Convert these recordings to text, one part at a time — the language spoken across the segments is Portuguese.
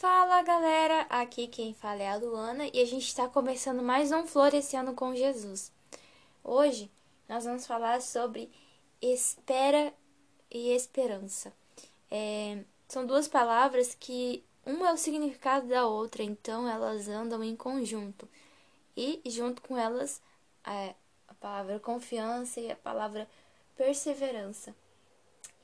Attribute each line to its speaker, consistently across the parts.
Speaker 1: Fala galera, aqui quem fala é a Luana e a gente está começando mais um Florescendo com Jesus. Hoje nós vamos falar sobre espera e esperança. É, são duas palavras que uma é o significado da outra, então elas andam em conjunto. E junto com elas é, a palavra confiança e a palavra perseverança.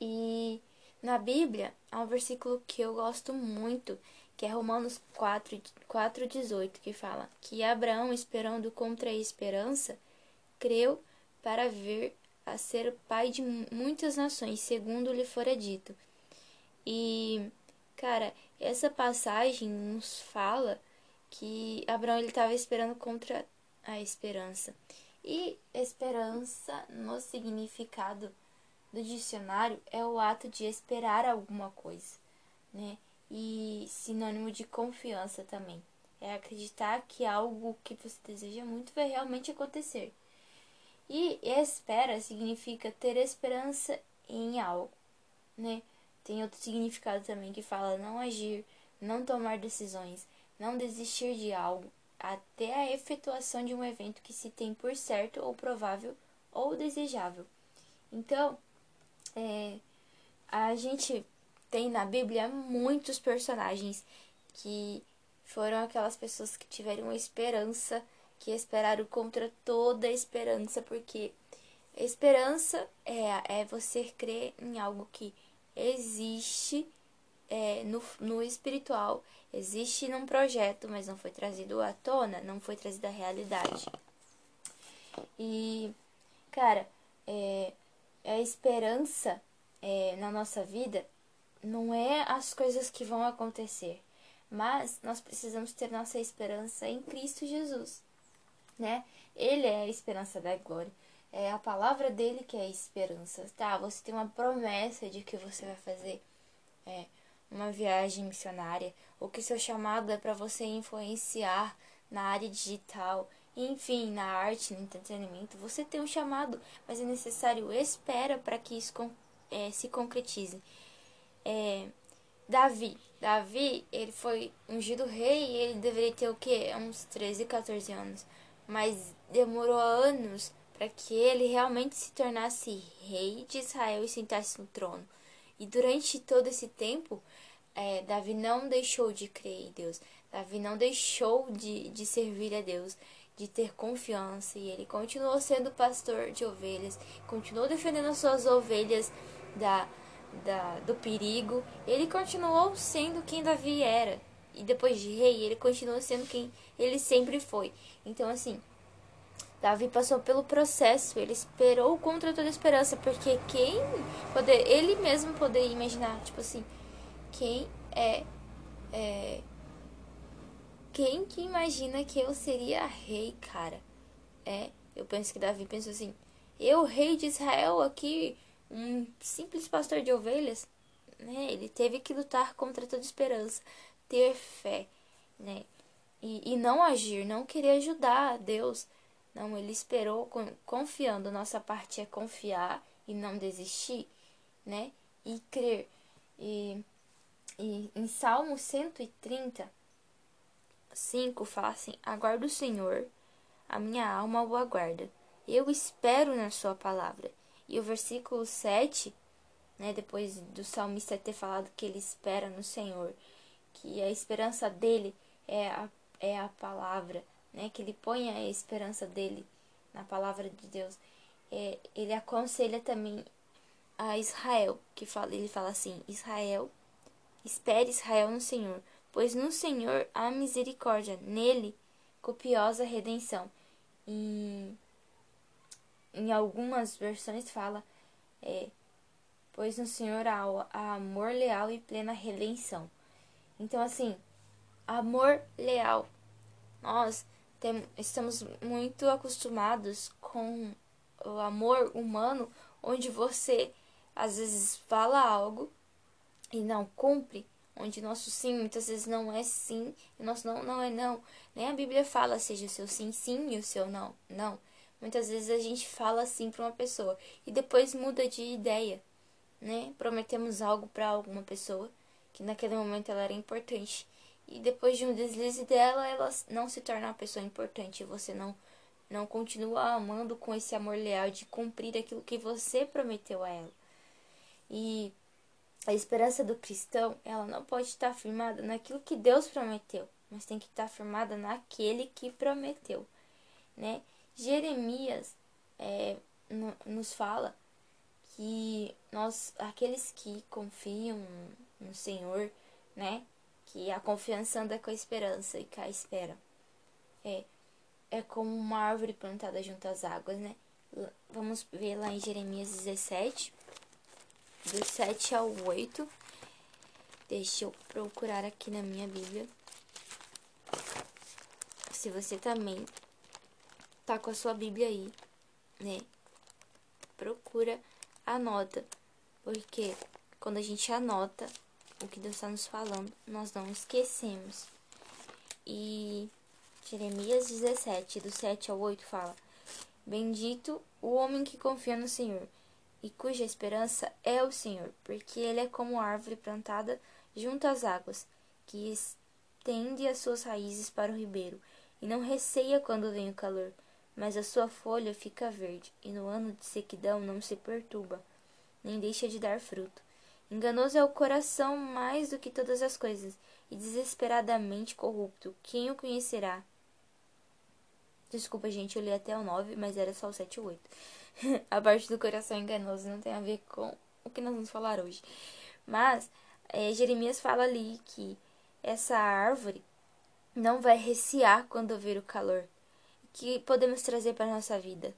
Speaker 1: E na Bíblia, há um versículo que eu gosto muito, que é Romanos 4, 4 18, que fala que Abraão, esperando contra a esperança, creu para vir a ser pai de muitas nações, segundo lhe fora dito. E, cara, essa passagem nos fala que Abraão ele estava esperando contra a esperança. E esperança, no significado do dicionário é o ato de esperar alguma coisa, né? E sinônimo de confiança também. É acreditar que algo que você deseja muito vai realmente acontecer. E espera significa ter esperança em algo, né? Tem outro significado também que fala não agir, não tomar decisões, não desistir de algo, até a efetuação de um evento que se tem por certo ou provável ou desejável. Então, é, a gente tem na Bíblia muitos personagens que foram aquelas pessoas que tiveram esperança, que esperaram contra toda a esperança, porque esperança é, é você crer em algo que existe é, no, no espiritual, existe num projeto, mas não foi trazido à tona, não foi trazido à realidade. E, cara, é, a esperança é, na nossa vida não é as coisas que vão acontecer, mas nós precisamos ter nossa esperança em Cristo Jesus, né? Ele é a esperança da glória. É a palavra dele que é a esperança, tá? Você tem uma promessa de que você vai fazer é, uma viagem missionária, ou que seu chamado é para você influenciar na área digital, enfim, na arte, no entretenimento, você tem um chamado, mas é necessário espera para que isso é, se concretize. É, Davi, Davi, ele foi ungido rei e ele deveria ter o quê? Uns 13, 14 anos. Mas demorou anos para que ele realmente se tornasse rei de Israel e sentasse no trono. E durante todo esse tempo, é, Davi não deixou de crer em Deus. Davi não deixou de, de servir a Deus de ter confiança e ele continuou sendo pastor de ovelhas, continuou defendendo as suas ovelhas da, da, do perigo, ele continuou sendo quem Davi era. E depois de rei, ele continuou sendo quem ele sempre foi. Então, assim, Davi passou pelo processo, ele esperou contra toda esperança, porque quem poder, ele mesmo poderia imaginar, tipo assim, quem é, é quem que imagina que eu seria rei, cara? É, eu penso que Davi pensou assim: eu, rei de Israel, aqui, um simples pastor de ovelhas, né? Ele teve que lutar contra toda esperança, ter fé, né? E, e não agir, não querer ajudar a Deus. Não, ele esperou confiando. Nossa parte é confiar e não desistir, né? E crer. E, e em Salmo 130, 5 fala assim: Aguardo o Senhor, a minha alma o aguarda. Eu espero na Sua palavra. E o versículo 7, né, depois do salmista ter falado que ele espera no Senhor, que a esperança dele é a, é a palavra, né, que ele põe a esperança dele na palavra de Deus. É, ele aconselha também a Israel, que fala, ele fala assim: Israel, espere Israel no Senhor pois no Senhor há misericórdia, nele copiosa redenção. E em algumas versões fala, é, pois no Senhor há, há amor leal e plena redenção. Então, assim, amor leal. Nós tem, estamos muito acostumados com o amor humano, onde você às vezes fala algo e não cumpre, onde nosso sim muitas vezes não é sim e nosso não não é não. Nem a Bíblia fala seja o seu sim sim e o seu não não. Muitas vezes a gente fala assim para uma pessoa e depois muda de ideia, né? Prometemos algo para alguma pessoa que naquele momento ela era importante e depois de um deslize dela, ela não se torna uma pessoa importante. Você não, não continua amando com esse amor leal de cumprir aquilo que você prometeu a ela. E a esperança do cristão, ela não pode estar firmada naquilo que Deus prometeu, mas tem que estar firmada naquele que prometeu, né? Jeremias é, nos fala que nós, aqueles que confiam no Senhor, né? Que a confiança anda com a esperança e com a espera. É, é como uma árvore plantada junto às águas, né? Vamos ver lá em Jeremias 17, do 7 ao 8. Deixa eu procurar aqui na minha Bíblia. Se você também tá com a sua Bíblia aí, né? Procura, anota, porque quando a gente anota o que Deus está nos falando, nós não esquecemos. E Jeremias 17, do 7 ao 8 fala: Bendito o homem que confia no Senhor e cuja esperança é o Senhor, porque ele é como árvore plantada junto às águas, que estende as suas raízes para o ribeiro e não receia quando vem o calor mas a sua folha fica verde, e no ano de sequidão não se perturba, nem deixa de dar fruto. Enganoso é o coração mais do que todas as coisas, e desesperadamente corrupto. Quem o conhecerá? Desculpa, gente, eu li até o 9, mas era só o 7 e o 8. a parte do coração enganoso não tem a ver com o que nós vamos falar hoje. Mas é, Jeremias fala ali que essa árvore não vai recear quando ver o calor que podemos trazer para a nossa vida.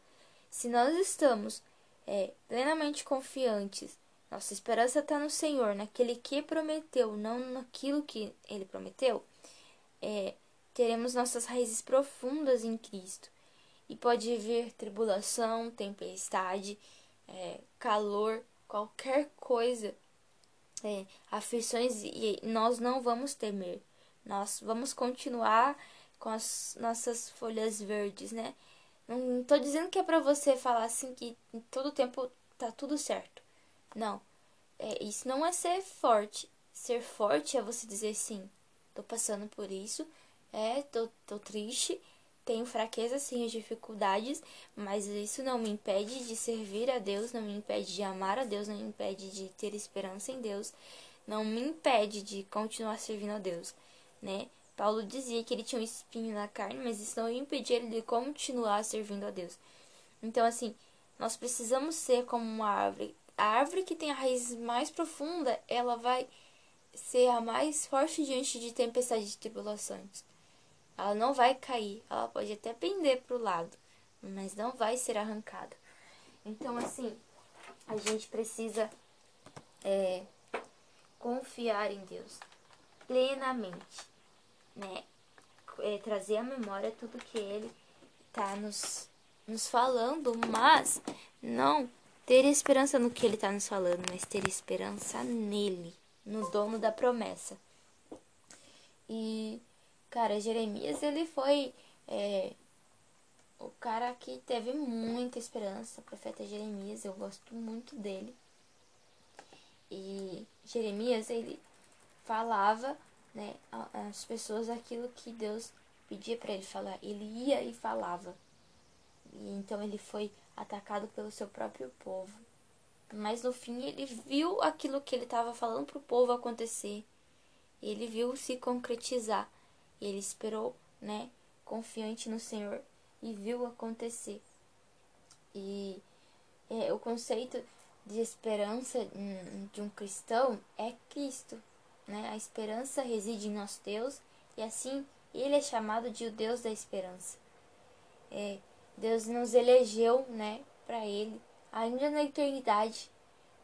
Speaker 1: Se nós estamos é, plenamente confiantes, nossa esperança está no Senhor, naquele que prometeu, não naquilo que Ele prometeu, é, teremos nossas raízes profundas em Cristo. E pode vir tribulação, tempestade, é, calor, qualquer coisa, é, aflições, e nós não vamos temer. Nós vamos continuar com as nossas folhas verdes, né? Não tô dizendo que é para você falar assim que todo tempo tá tudo certo. Não. É, isso não é ser forte. Ser forte é você dizer sim, tô passando por isso, é, tô, tô triste, tenho fraqueza, sim, dificuldades, mas isso não me impede de servir a Deus, não me impede de amar a Deus, não me impede de ter esperança em Deus, não me impede de continuar servindo a Deus, né? Paulo dizia que ele tinha um espinho na carne, mas isso não impedia ele de continuar servindo a Deus. Então, assim, nós precisamos ser como uma árvore. A árvore que tem a raiz mais profunda, ela vai ser a mais forte diante de tempestades e tribulações. Ela não vai cair, ela pode até pender para o lado, mas não vai ser arrancada. Então, assim, a gente precisa é, confiar em Deus plenamente né, é, trazer à memória tudo que ele está nos, nos falando, mas não ter esperança no que ele está nos falando, mas ter esperança nele, no dono da promessa. E, cara, Jeremias, ele foi é, o cara que teve muita esperança, o profeta Jeremias, eu gosto muito dele. E Jeremias, ele falava né, as pessoas aquilo que Deus pedia para ele falar. Ele ia e falava. E então ele foi atacado pelo seu próprio povo. Mas no fim ele viu aquilo que ele estava falando para o povo acontecer. Ele viu se concretizar. Ele esperou, né, confiante no Senhor e viu acontecer. E é, o conceito de esperança de um cristão é Cristo né? A esperança reside em nosso Deus e assim ele é chamado de o Deus da esperança. É, Deus nos elegeu, né, para ele ainda na eternidade,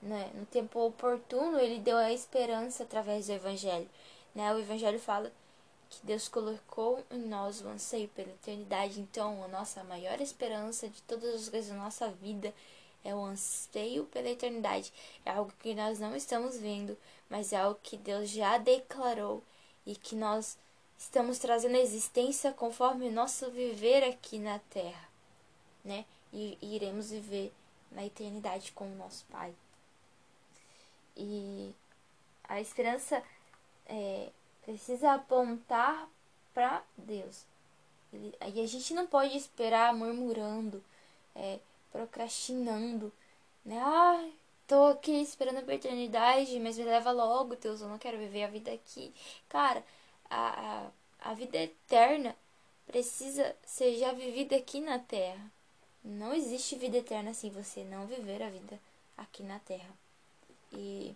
Speaker 1: né? No tempo oportuno, ele deu a esperança através do evangelho, né? O evangelho fala que Deus colocou em nós o anseio pela eternidade. Então, a nossa maior esperança de todas as coisas da nossa vida é o anseio pela eternidade. É algo que nós não estamos vendo, mas é algo que Deus já declarou e que nós estamos trazendo à existência conforme o nosso viver aqui na terra, né? E, e iremos viver na eternidade com o nosso Pai. E a esperança é, precisa apontar para Deus. E a gente não pode esperar murmurando, é, procrastinando, né? Ah, tô aqui esperando a eternidade, mas me leva logo, Deus, eu não quero viver a vida aqui. Cara, a, a, a vida eterna precisa ser já vivida aqui na terra. Não existe vida eterna se você não viver a vida aqui na terra. E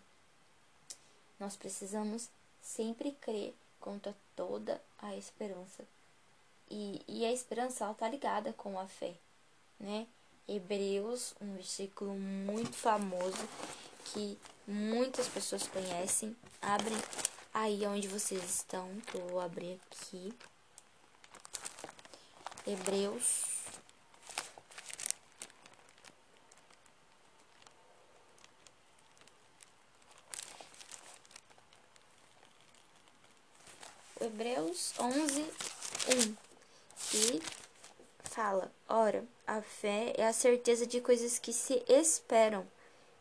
Speaker 1: nós precisamos sempre crer contra toda a esperança. E, e a esperança ela tá ligada com a fé, né? Hebreus, um versículo muito famoso que muitas pessoas conhecem. Abrem aí onde vocês estão, que eu vou abrir aqui. Hebreus. Hebreus 11, 1. E fala: Ora, a fé é a certeza de coisas que se esperam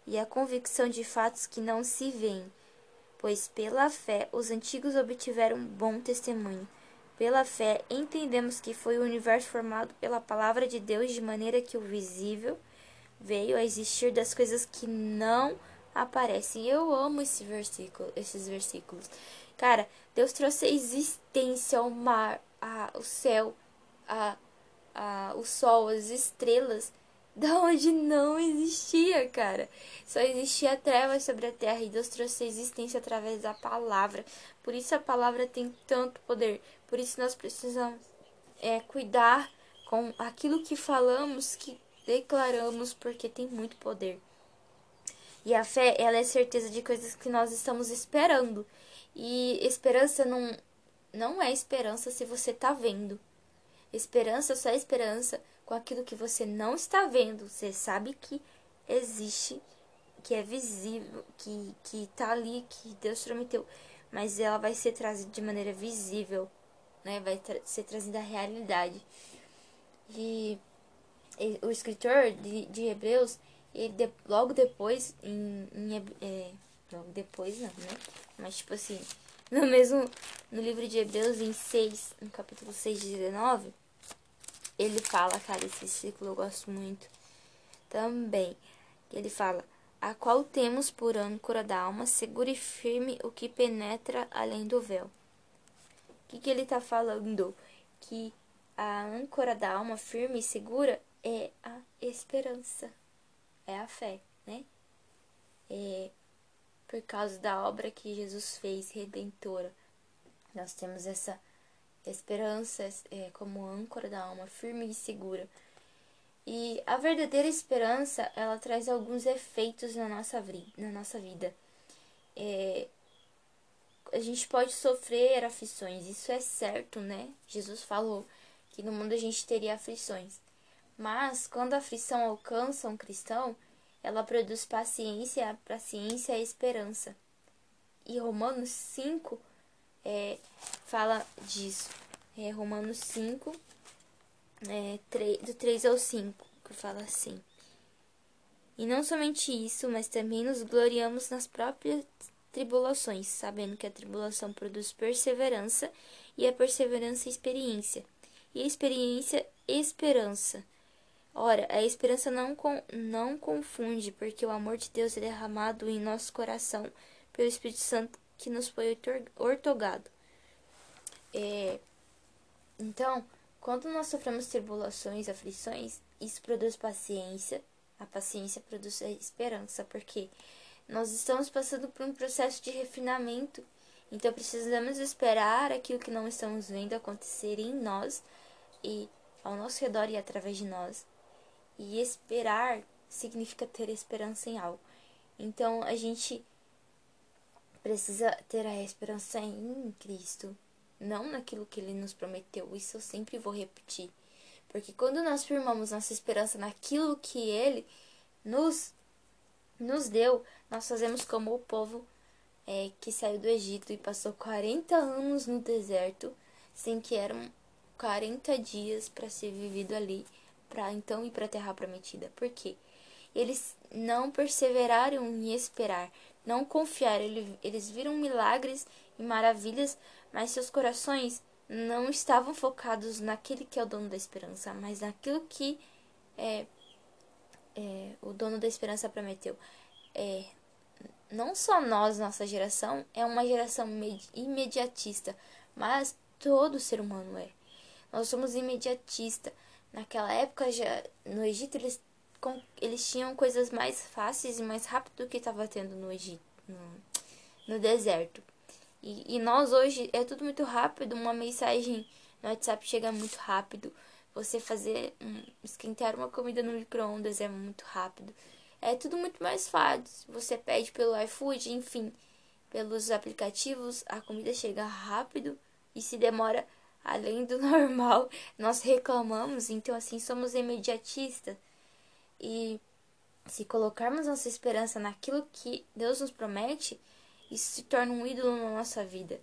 Speaker 1: e a convicção de fatos que não se veem. Pois pela fé os antigos obtiveram bom testemunho. Pela fé entendemos que foi o universo formado pela palavra de Deus de maneira que o visível veio a existir das coisas que não aparecem. Eu amo esse versículo, esses versículos. Cara, Deus trouxe a existência ao mar, a, o céu, a, a, o sol, as estrelas, da onde não existia, cara. Só existia trevas sobre a terra e Deus trouxe a existência através da palavra. Por isso a palavra tem tanto poder. Por isso nós precisamos é, cuidar com aquilo que falamos, que declaramos, porque tem muito poder. E a fé, ela é certeza de coisas que nós estamos esperando. E esperança não, não é esperança se você está vendo. Esperança só é esperança com aquilo que você não está vendo. Você sabe que existe, que é visível, que, que tá ali, que Deus prometeu. Mas ela vai ser trazida de maneira visível, né? Vai tra ser trazida à realidade. E, e, o escritor de, de Hebreus, ele de, logo depois, em, em é, logo depois não, né? Mas tipo assim, no mesmo, no livro de Hebreus, em 6, no capítulo 6, 19, ele fala, cara, esse versículo eu gosto muito também. Ele fala: A qual temos por âncora da alma, segura e firme o que penetra além do véu. O que, que ele está falando? Que a âncora da alma firme e segura é a esperança, é a fé, né? É por causa da obra que Jesus fez redentora. Nós temos essa esperança é, como âncora da alma, firme e segura. E a verdadeira esperança, ela traz alguns efeitos na nossa, na nossa vida. É, a gente pode sofrer aflições, isso é certo, né? Jesus falou que no mundo a gente teria aflições. Mas quando a aflição alcança um cristão, ela produz paciência, a paciência é esperança. E Romanos 5 é, fala disso. É Romanos 5, é, 3, do 3 ao 5, que fala assim. E não somente isso, mas também nos gloriamos nas próprias tribulações, sabendo que a tribulação produz perseverança, e a perseverança experiência, e a experiência esperança. Ora, a esperança não, não confunde, porque o amor de Deus é derramado em nosso coração pelo Espírito Santo que nos foi ortogado. É, então, quando nós sofremos tribulações, aflições, isso produz paciência. A paciência produz a esperança, porque nós estamos passando por um processo de refinamento. Então, precisamos esperar aquilo que não estamos vendo acontecer em nós e ao nosso redor e através de nós. E esperar significa ter esperança em algo. Então, a gente precisa ter a esperança em Cristo, não naquilo que ele nos prometeu. Isso eu sempre vou repetir. Porque quando nós firmamos nossa esperança naquilo que ele nos, nos deu, nós fazemos como o povo é, que saiu do Egito e passou 40 anos no deserto, sem que eram 40 dias para ser vivido ali, para então ir para a terra prometida. Por quê? Eles não perseveraram em esperar, não confiaram. Eles viram milagres e maravilhas, mas seus corações não estavam focados naquele que é o dono da esperança, mas naquilo que é, é, o dono da esperança prometeu. É, não só nós, nossa geração, é uma geração imediatista, mas todo ser humano é. Nós somos imediatista. Naquela época, já no Egito, eles, eles tinham coisas mais fáceis e mais rápido do que estava tendo no Egito, no, no deserto. E, e nós hoje é tudo muito rápido, uma mensagem no WhatsApp chega muito rápido. Você fazer um, esquentar uma comida no micro-ondas é muito rápido. É tudo muito mais fácil. Você pede pelo iFood, enfim, pelos aplicativos, a comida chega rápido e se demora além do normal. Nós reclamamos, então assim somos imediatistas. E se colocarmos nossa esperança naquilo que Deus nos promete, isso se torna um ídolo na nossa vida.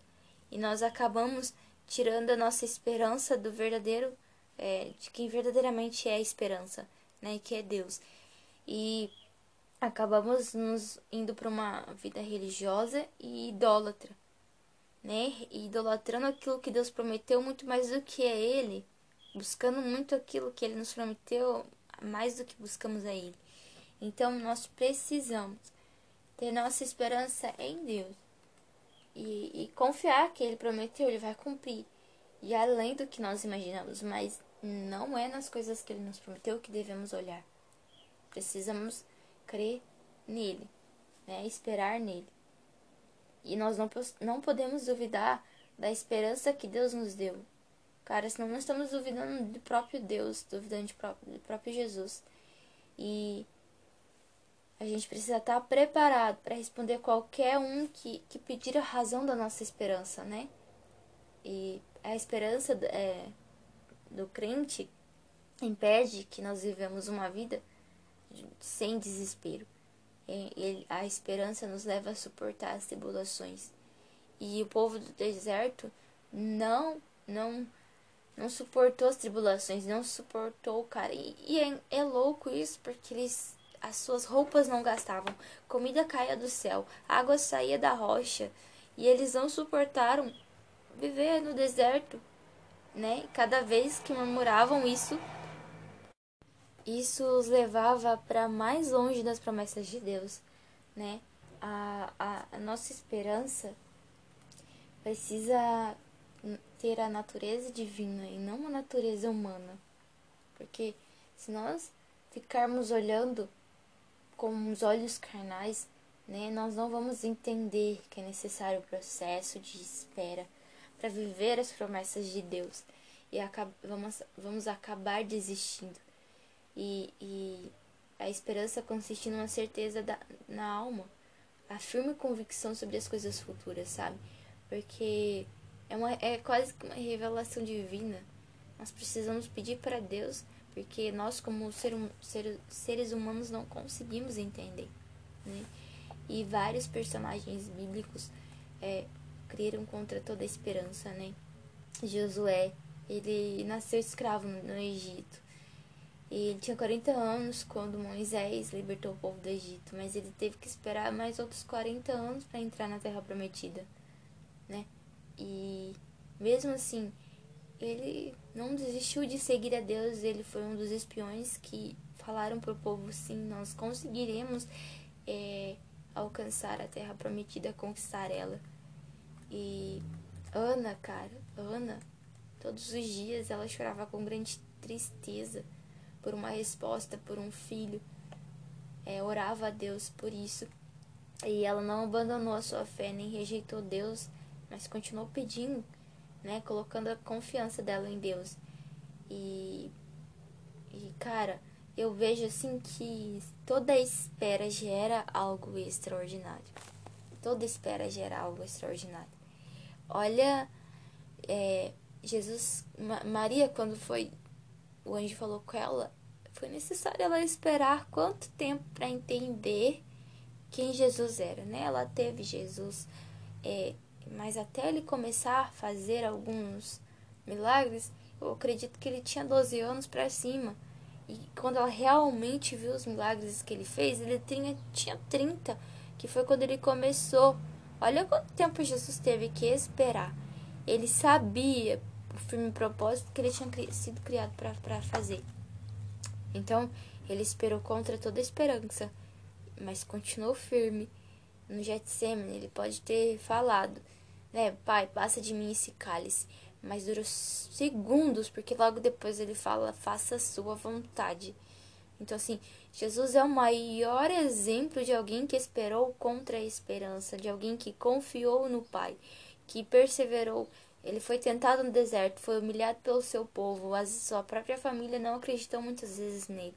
Speaker 1: E nós acabamos tirando a nossa esperança do verdadeiro, é, de quem verdadeiramente é a esperança, né? Que é Deus. E acabamos nos indo para uma vida religiosa e idólatra, né? E idolatrando aquilo que Deus prometeu muito mais do que é Ele, buscando muito aquilo que Ele nos prometeu mais do que buscamos a Ele. Então nós precisamos ter nossa esperança em Deus e, e confiar que Ele prometeu, Ele vai cumprir. E além do que nós imaginamos, mas não é nas coisas que Ele nos prometeu que devemos olhar. Precisamos crer nele, né? esperar nele. E nós não, não podemos duvidar da esperança que Deus nos deu. Cara, senão nós estamos duvidando do próprio Deus, duvidando de próprio, do próprio Jesus. E a gente precisa estar preparado para responder qualquer um que, que pedir a razão da nossa esperança, né? E a esperança é, do crente impede que nós vivemos uma vida sem desespero. A esperança nos leva a suportar as tribulações. E o povo do deserto não, não, não suportou as tribulações, não suportou, cara. E, e é, é louco isso, porque eles as suas roupas não gastavam, comida caía do céu, água saía da rocha, e eles não suportaram viver no deserto, né? Cada vez que murmuravam isso, isso os levava para mais longe das promessas de Deus, né? A, a, a nossa esperança precisa ter a natureza divina e não a natureza humana. Porque se nós ficarmos olhando com os olhos carnais, né, nós não vamos entender que é necessário o processo de espera para viver as promessas de Deus e vamos, vamos acabar desistindo. E, e a esperança consiste numa certeza da, na alma, a firme convicção sobre as coisas futuras, sabe? Porque é, uma, é quase que uma revelação divina. Nós precisamos pedir para Deus porque nós como ser, ser, seres humanos não conseguimos entender, né? E vários personagens bíblicos é, creram contra toda a esperança, né? Josué, ele nasceu escravo no Egito. E ele tinha 40 anos quando Moisés libertou o povo do Egito, mas ele teve que esperar mais outros 40 anos para entrar na Terra Prometida, né? E mesmo assim, ele não desistiu de seguir a Deus, ele foi um dos espiões que falaram para o povo: sim, nós conseguiremos é, alcançar a terra prometida, conquistar ela. E Ana, cara, Ana, todos os dias ela chorava com grande tristeza por uma resposta, por um filho. É, orava a Deus por isso. E ela não abandonou a sua fé, nem rejeitou Deus, mas continuou pedindo né? Colocando a confiança dela em Deus. E, e cara, eu vejo assim que toda espera gera algo extraordinário. Toda espera gera algo extraordinário. Olha, é, Jesus, Maria, quando foi, o anjo falou com ela, foi necessário ela esperar quanto tempo para entender quem Jesus era, né? Ela teve Jesus é, mas até ele começar a fazer alguns milagres, eu acredito que ele tinha 12 anos para cima. E quando ela realmente viu os milagres que ele fez, ele tinha, tinha 30, que foi quando ele começou Olha quanto tempo Jesus teve que esperar. Ele sabia o firme propósito que ele tinha sido criado para fazer. Então, ele esperou contra toda esperança, mas continuou firme. No Getsemane, ele pode ter falado, né, pai, passa de mim esse cálice, mas durou segundos, porque logo depois ele fala, faça a sua vontade. Então, assim, Jesus é o maior exemplo de alguém que esperou contra a esperança, de alguém que confiou no Pai, que perseverou. Ele foi tentado no deserto, foi humilhado pelo seu povo, a sua própria família não acreditou muitas vezes nele.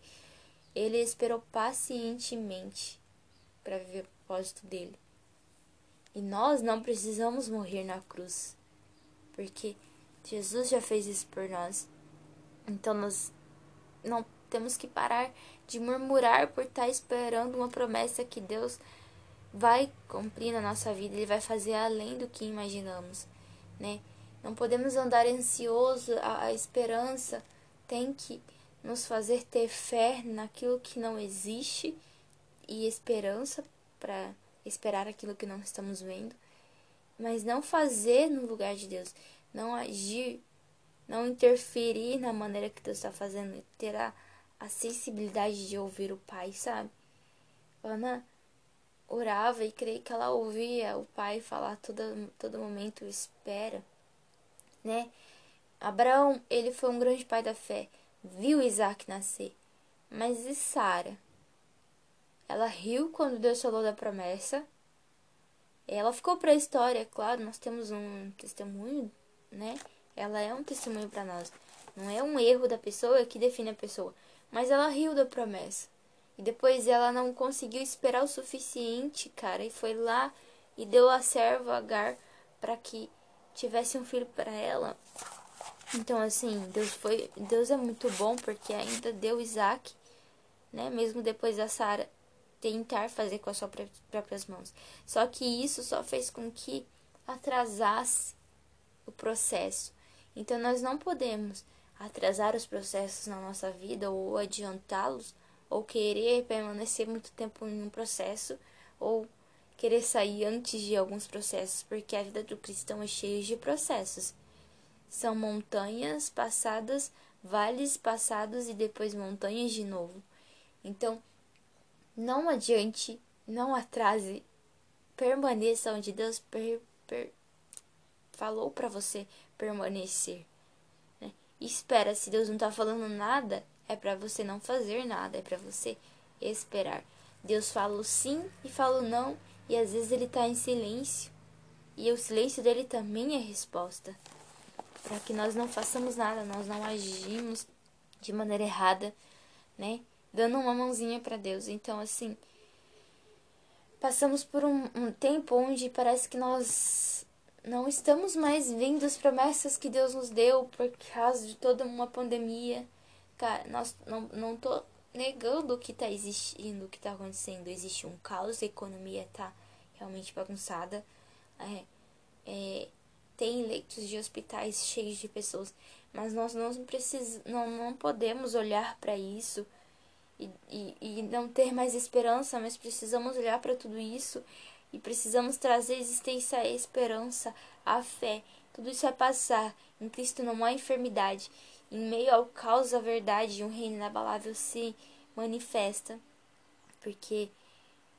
Speaker 1: Ele esperou pacientemente para viver o propósito dele. E nós não precisamos morrer na cruz, porque Jesus já fez isso por nós. Então nós não temos que parar de murmurar por estar esperando uma promessa que Deus vai cumprir na nossa vida, ele vai fazer além do que imaginamos, né? Não podemos andar ansioso, a, a esperança tem que nos fazer ter fé naquilo que não existe e esperança para esperar aquilo que não estamos vendo, mas não fazer no lugar de Deus, não agir, não interferir na maneira que Deus está fazendo, terá a sensibilidade de ouvir o pai, sabe? Ana orava e creio que ela ouvia o pai falar todo, todo momento, espera, né? Abraão, ele foi um grande pai da fé, viu Isaac nascer. Mas e Sara? Ela riu quando Deus falou da promessa. Ela ficou para a história, claro, nós temos um testemunho, né? Ela é um testemunho para nós. Não é um erro da pessoa que define a pessoa, mas ela riu da promessa. E depois ela não conseguiu esperar o suficiente, cara, e foi lá e deu a serva Agar para que tivesse um filho para ela. Então assim, Deus foi, Deus é muito bom porque ainda deu Isaac, né? Mesmo depois da Sara tentar fazer com as suas próprias mãos. Só que isso só fez com que atrasasse o processo. Então nós não podemos atrasar os processos na nossa vida ou adiantá-los, ou querer permanecer muito tempo em um processo, ou querer sair antes de alguns processos, porque a vida do cristão é cheia de processos. São montanhas passadas, vales passados e depois montanhas de novo. Então, não adiante, não atrase, permaneça onde Deus per, per, falou para você permanecer espera. Se Deus não está falando nada, é para você não fazer nada, é para você esperar. Deus fala o sim e fala o não, e às vezes ele está em silêncio. E o silêncio dele também é resposta. Para que nós não façamos nada, nós não agimos de maneira errada, né? Dando uma mãozinha para Deus. Então, assim, passamos por um, um tempo onde parece que nós não estamos mais vendo as promessas que Deus nos deu por causa de toda uma pandemia. Cara, nós não, não tô negando o que tá existindo, o que tá acontecendo. Existe um caos, a economia tá realmente bagunçada. É, é, tem leitos de hospitais cheios de pessoas, mas nós não, precis, não, não podemos olhar para isso e, e, e não ter mais esperança, mas precisamos olhar para tudo isso e precisamos trazer existência a esperança, a fé. Tudo isso vai passar. Em Cristo não há enfermidade. Em meio ao caos, a verdade e um reino inabalável se manifesta. Porque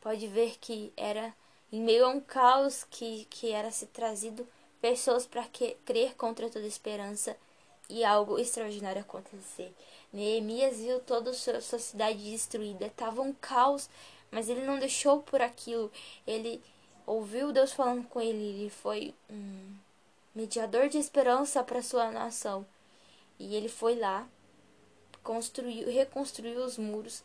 Speaker 1: pode ver que era em meio a um caos que, que era se trazido pessoas para crer contra toda esperança e algo extraordinário acontecer. Neemias viu toda a sua cidade destruída. Estava um caos mas ele não deixou por aquilo. Ele ouviu Deus falando com ele. Ele foi um mediador de esperança para sua nação. E ele foi lá, construiu, reconstruiu os muros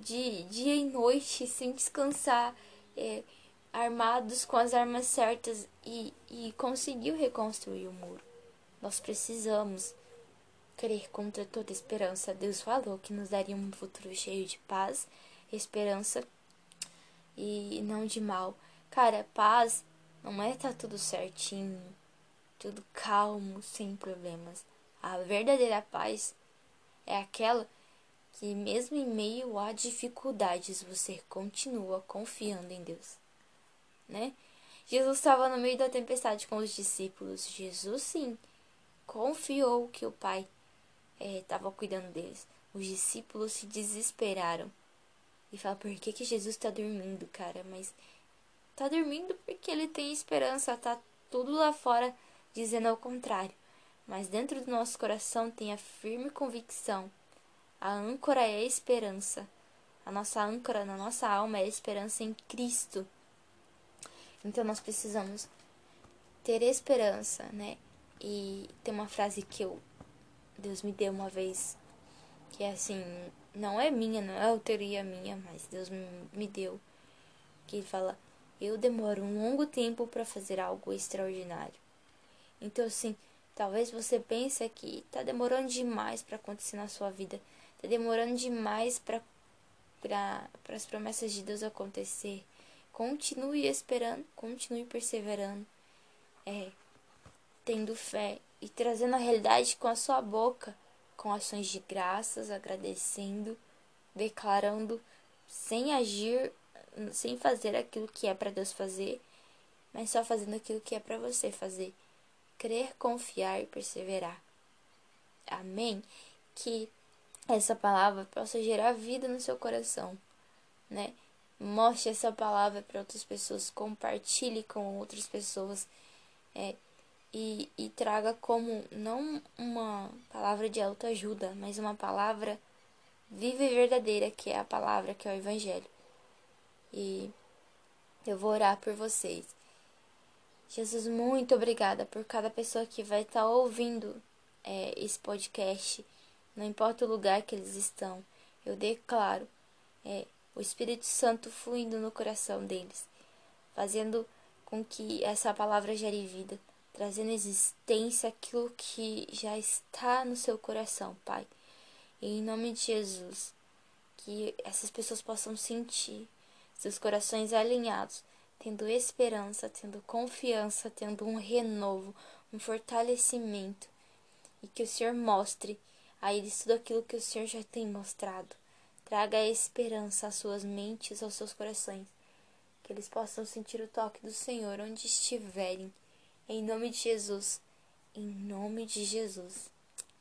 Speaker 1: de dia e noite sem descansar, é, armados com as armas certas e, e conseguiu reconstruir o muro. Nós precisamos crer contra toda esperança. Deus falou que nos daria um futuro cheio de paz, esperança e não de mal. Cara, paz não é estar tá tudo certinho, tudo calmo, sem problemas. A verdadeira paz é aquela que, mesmo em meio a dificuldades, você continua confiando em Deus, né? Jesus estava no meio da tempestade com os discípulos. Jesus, sim, confiou que o Pai estava é, cuidando deles. Os discípulos se desesperaram e falaram: por que, que Jesus está dormindo, cara? Mas tá dormindo porque ele tem esperança, tá tudo lá fora dizendo ao contrário. Mas dentro do nosso coração tem a firme convicção. A âncora é a esperança. A nossa âncora na nossa alma é a esperança em Cristo. Então nós precisamos ter esperança, né? E tem uma frase que eu Deus me deu uma vez que assim, não é minha, não é autoria minha, mas Deus me deu que ele fala: "Eu demoro um longo tempo para fazer algo extraordinário". Então assim, talvez você pense que tá demorando demais para acontecer na sua vida, tá demorando demais para para as promessas de Deus acontecer. Continue esperando, continue perseverando, é, tendo fé e trazendo a realidade com a sua boca, com ações de graças, agradecendo, declarando, sem agir, sem fazer aquilo que é para Deus fazer, mas só fazendo aquilo que é para você fazer. Crer, confiar e perseverar. Amém? Que essa palavra possa gerar vida no seu coração, né? Mostre essa palavra para outras pessoas, compartilhe com outras pessoas é, e, e traga como não uma palavra de autoajuda, mas uma palavra viva e verdadeira, que é a palavra, que é o Evangelho. E eu vou orar por vocês. Jesus, muito obrigada por cada pessoa que vai estar tá ouvindo é, esse podcast, não importa o lugar que eles estão. Eu declaro é, o Espírito Santo fluindo no coração deles, fazendo com que essa palavra gere vida, trazendo existência aquilo que já está no seu coração, Pai. E em nome de Jesus, que essas pessoas possam sentir seus corações alinhados, tendo esperança, tendo confiança, tendo um renovo, um fortalecimento, e que o Senhor mostre a eles tudo aquilo que o Senhor já tem mostrado Traga a esperança às suas mentes, aos seus corações, que eles possam sentir o toque do Senhor onde estiverem. Em nome de Jesus. Em nome de Jesus.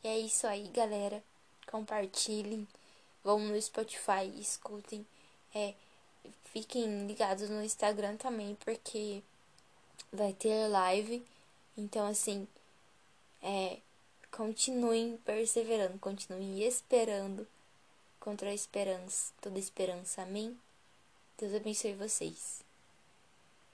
Speaker 1: E é isso aí, galera. Compartilhem. Vão no Spotify, escutem. É, fiquem ligados no Instagram também, porque vai ter live. Então, assim, é, continuem perseverando, continuem esperando contra a esperança, toda esperança. Amém? Deus abençoe vocês.